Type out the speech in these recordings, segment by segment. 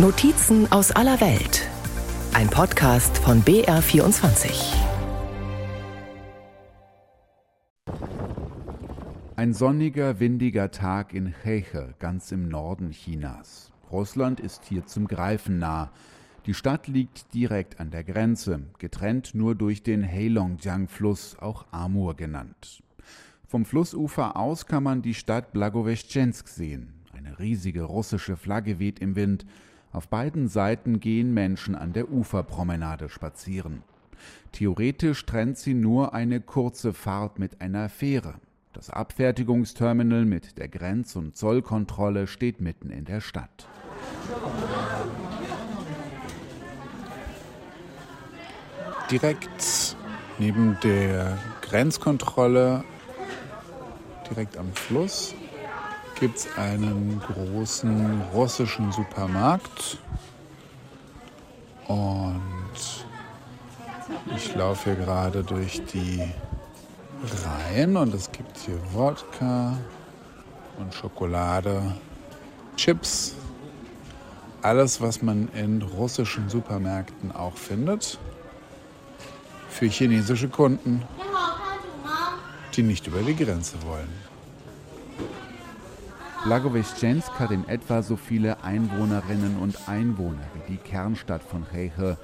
Notizen aus aller Welt. Ein Podcast von BR24. Ein sonniger, windiger Tag in Heche, ganz im Norden Chinas. Russland ist hier zum Greifen nah. Die Stadt liegt direkt an der Grenze, getrennt nur durch den Heilongjiang-Fluss, auch Amur genannt. Vom Flussufer aus kann man die Stadt Blagoveschensk sehen. Eine riesige russische Flagge weht im Wind. Auf beiden Seiten gehen Menschen an der Uferpromenade spazieren. Theoretisch trennt sie nur eine kurze Fahrt mit einer Fähre. Das Abfertigungsterminal mit der Grenz- und Zollkontrolle steht mitten in der Stadt. Direkt neben der Grenzkontrolle, direkt am Fluss, gibt es einen großen russischen Supermarkt. Und ich laufe hier gerade durch die Reihen und es gibt hier Wodka und Schokolade, Chips, alles, was man in russischen Supermärkten auch findet, für chinesische Kunden, die nicht über die Grenze wollen. Blagoveschensk hat in etwa so viele Einwohnerinnen und Einwohner wie die Kernstadt von Heche.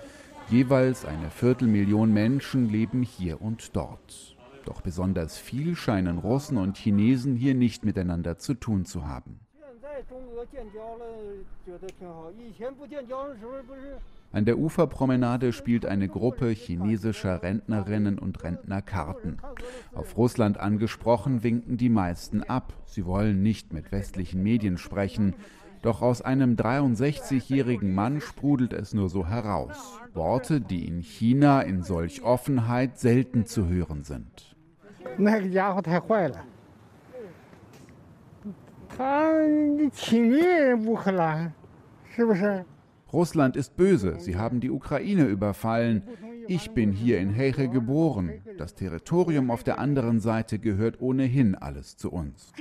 Jeweils eine Viertelmillion Menschen leben hier und dort. Doch besonders viel scheinen Russen und Chinesen hier nicht miteinander zu tun zu haben. An der Uferpromenade spielt eine Gruppe chinesischer Rentnerinnen und Rentner Karten. Auf Russland angesprochen winken die meisten ab. Sie wollen nicht mit westlichen Medien sprechen. Doch aus einem 63-jährigen Mann sprudelt es nur so heraus. Worte, die in China in solch Offenheit selten zu hören sind. Russland ist böse, sie haben die Ukraine überfallen. Ich bin hier in Heche geboren. Das Territorium auf der anderen Seite gehört ohnehin alles zu uns.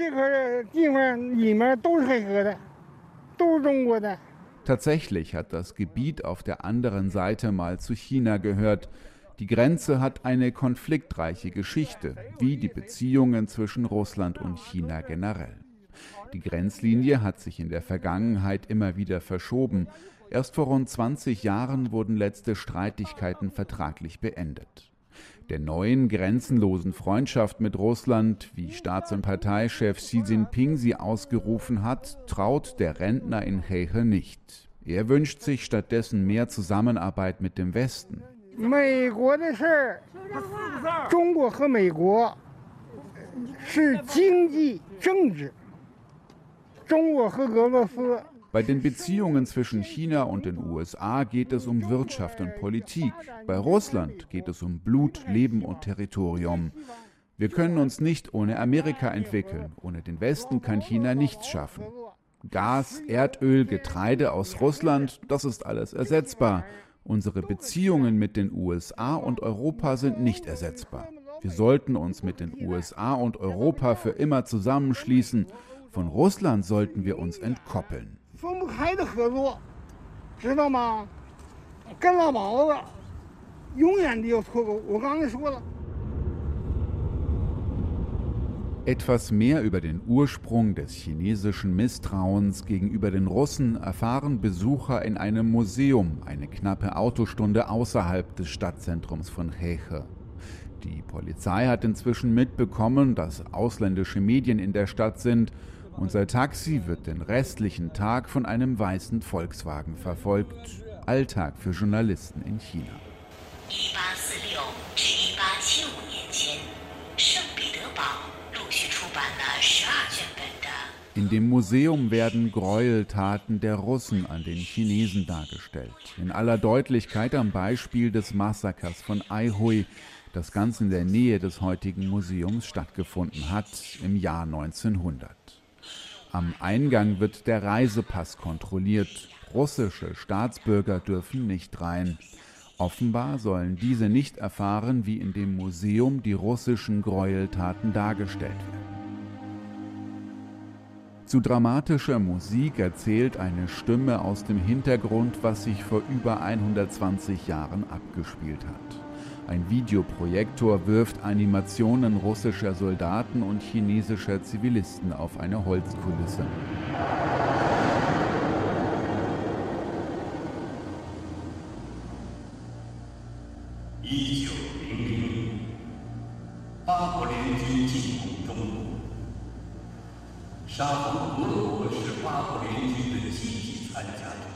Tatsächlich hat das Gebiet auf der anderen Seite mal zu China gehört. Die Grenze hat eine konfliktreiche Geschichte, wie die Beziehungen zwischen Russland und China generell. Die Grenzlinie hat sich in der Vergangenheit immer wieder verschoben. Erst vor rund 20 Jahren wurden letzte Streitigkeiten vertraglich beendet. Der neuen grenzenlosen Freundschaft mit Russland, wie Staats- und Parteichef Xi Jinping sie ausgerufen hat, traut der Rentner in Hehe nicht. Er wünscht sich stattdessen mehr Zusammenarbeit mit dem Westen. Bei den Beziehungen zwischen China und den USA geht es um Wirtschaft und Politik. Bei Russland geht es um Blut, Leben und Territorium. Wir können uns nicht ohne Amerika entwickeln. Ohne den Westen kann China nichts schaffen. Gas, Erdöl, Getreide aus Russland, das ist alles ersetzbar. Unsere Beziehungen mit den USA und Europa sind nicht ersetzbar. Wir sollten uns mit den USA und Europa für immer zusammenschließen. Von Russland sollten wir uns entkoppeln. Etwas mehr über den Ursprung des chinesischen Misstrauens gegenüber den Russen erfahren Besucher in einem Museum, eine knappe Autostunde außerhalb des Stadtzentrums von Heche. Die Polizei hat inzwischen mitbekommen, dass ausländische Medien in der Stadt sind unser Taxi wird den restlichen Tag von einem weißen Volkswagen verfolgt. Alltag für Journalisten in China. In dem Museum werden Gräueltaten der Russen an den Chinesen dargestellt. In aller Deutlichkeit am Beispiel des Massakers von Aihui, das ganz in der Nähe des heutigen Museums stattgefunden hat im Jahr 1900. Am Eingang wird der Reisepass kontrolliert. Russische Staatsbürger dürfen nicht rein. Offenbar sollen diese nicht erfahren, wie in dem Museum die russischen Gräueltaten dargestellt werden. Zu dramatischer Musik erzählt eine Stimme aus dem Hintergrund, was sich vor über 120 Jahren abgespielt hat. Ein Videoprojektor wirft Animationen russischer Soldaten und chinesischer Zivilisten auf eine Holzkulisse.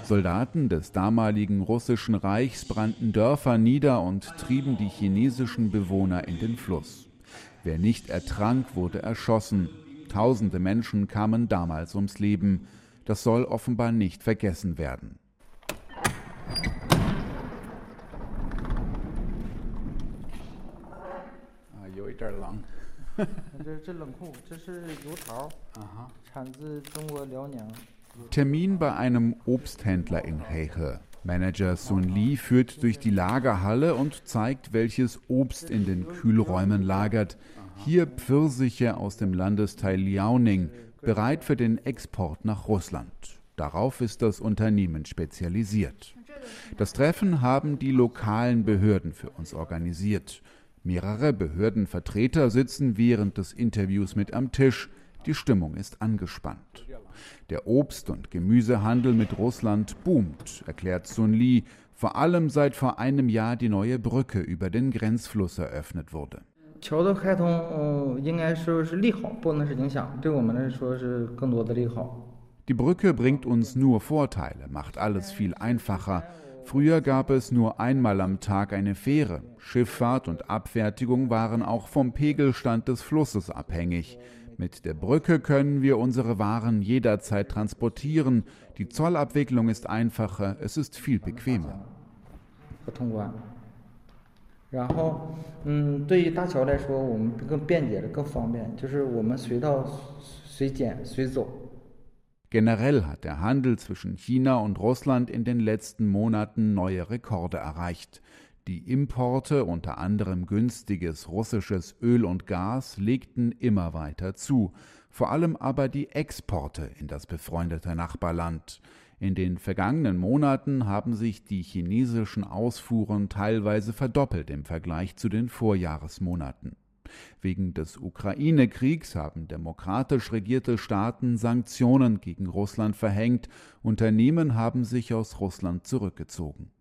Soldaten des damaligen russischen Reichs brannten Dörfer nieder und trieben die chinesischen Bewohner in den Fluss. Wer nicht ertrank, wurde erschossen. Tausende Menschen kamen damals ums Leben. Das soll offenbar nicht vergessen werden. Ah, lang. 这这冷库，这是油桃，产自中国辽宁。Termin bei einem Obsthändler in Heche. Manager Sun Li führt durch die Lagerhalle und zeigt, welches Obst in den Kühlräumen lagert. Hier Pfirsiche aus dem Landesteil Liaoning, bereit für den Export nach Russland. Darauf ist das Unternehmen spezialisiert. Das Treffen haben die lokalen Behörden für uns organisiert. Mehrere Behördenvertreter sitzen während des Interviews mit am Tisch. Die Stimmung ist angespannt. Der Obst- und Gemüsehandel mit Russland boomt, erklärt Sun Li, vor allem seit vor einem Jahr die neue Brücke über den Grenzfluss eröffnet wurde. Die Brücke bringt uns nur Vorteile, macht alles viel einfacher. Früher gab es nur einmal am Tag eine Fähre. Schifffahrt und Abfertigung waren auch vom Pegelstand des Flusses abhängig. Mit der Brücke können wir unsere Waren jederzeit transportieren. Die Zollabwicklung ist einfacher, es ist viel bequemer. Generell hat der Handel zwischen China und Russland in den letzten Monaten neue Rekorde erreicht. Die Importe, unter anderem günstiges russisches Öl und Gas, legten immer weiter zu, vor allem aber die Exporte in das befreundete Nachbarland. In den vergangenen Monaten haben sich die chinesischen Ausfuhren teilweise verdoppelt im Vergleich zu den Vorjahresmonaten. Wegen des Ukraine-Kriegs haben demokratisch regierte Staaten Sanktionen gegen Russland verhängt, Unternehmen haben sich aus Russland zurückgezogen.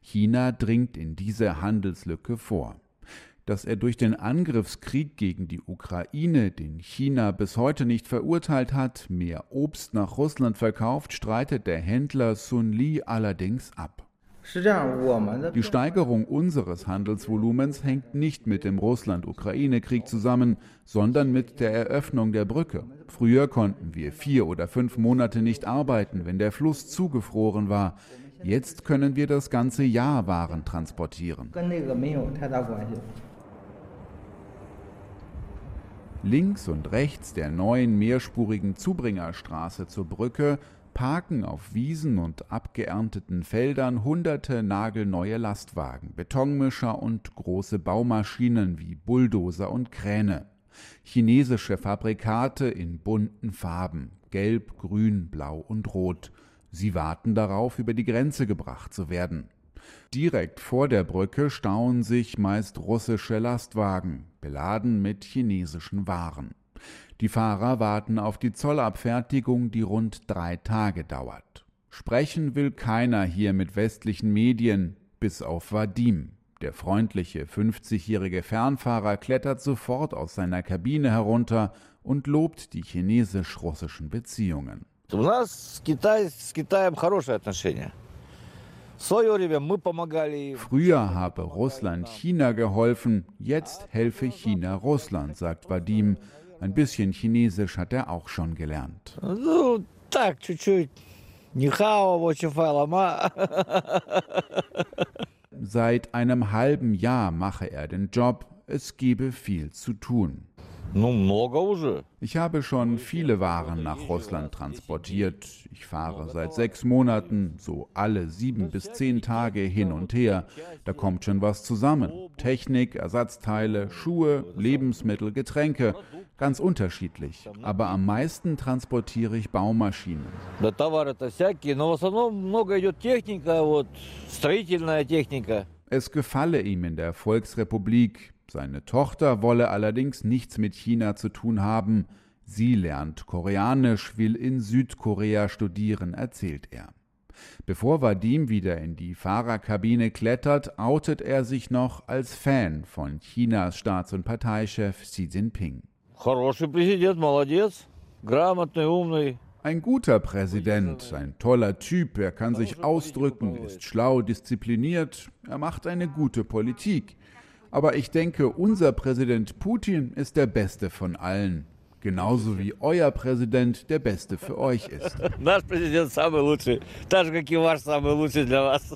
China dringt in diese Handelslücke vor. Dass er durch den Angriffskrieg gegen die Ukraine, den China bis heute nicht verurteilt hat, mehr Obst nach Russland verkauft, streitet der Händler Sun Li allerdings ab. Die Steigerung unseres Handelsvolumens hängt nicht mit dem Russland-Ukraine-Krieg zusammen, sondern mit der Eröffnung der Brücke. Früher konnten wir vier oder fünf Monate nicht arbeiten, wenn der Fluss zugefroren war. Jetzt können wir das ganze Jahr Waren transportieren. Links und rechts der neuen mehrspurigen Zubringerstraße zur Brücke parken auf Wiesen und abgeernteten Feldern hunderte nagelneue Lastwagen, Betonmischer und große Baumaschinen wie Bulldozer und Kräne. Chinesische Fabrikate in bunten Farben, gelb, grün, blau und rot. Sie warten darauf, über die Grenze gebracht zu werden. Direkt vor der Brücke stauen sich meist russische Lastwagen, beladen mit chinesischen Waren. Die Fahrer warten auf die Zollabfertigung, die rund drei Tage dauert. Sprechen will keiner hier mit westlichen Medien, bis auf Vadim. Der freundliche 50-jährige Fernfahrer klettert sofort aus seiner Kabine herunter und lobt die chinesisch-russischen Beziehungen. Früher habe Russland China geholfen, jetzt helfe China Russland, sagt Vadim. Ein bisschen Chinesisch hat er auch schon gelernt. Seit einem halben Jahr mache er den Job, es gebe viel zu tun. Ich habe schon viele Waren nach Russland transportiert. Ich fahre seit sechs Monaten, so alle sieben bis zehn Tage hin und her. Da kommt schon was zusammen. Technik, Ersatzteile, Schuhe, Lebensmittel, Getränke. Ganz unterschiedlich, aber am meisten transportiere ich Baumaschinen. Es gefalle ihm in der Volksrepublik. Seine Tochter wolle allerdings nichts mit China zu tun haben. Sie lernt Koreanisch, will in Südkorea studieren, erzählt er. Bevor Vadim wieder in die Fahrerkabine klettert, outet er sich noch als Fan von Chinas Staats- und Parteichef Xi Jinping. Ein guter Präsident, ein toller Typ, er kann sich ausdrücken, ist schlau, diszipliniert, er macht eine gute Politik. Aber ich denke, unser Präsident Putin ist der beste von allen. Genauso wie euer Präsident der beste für euch ist. Наш президент самый лучший, так же как и ваш самый лучший для вас.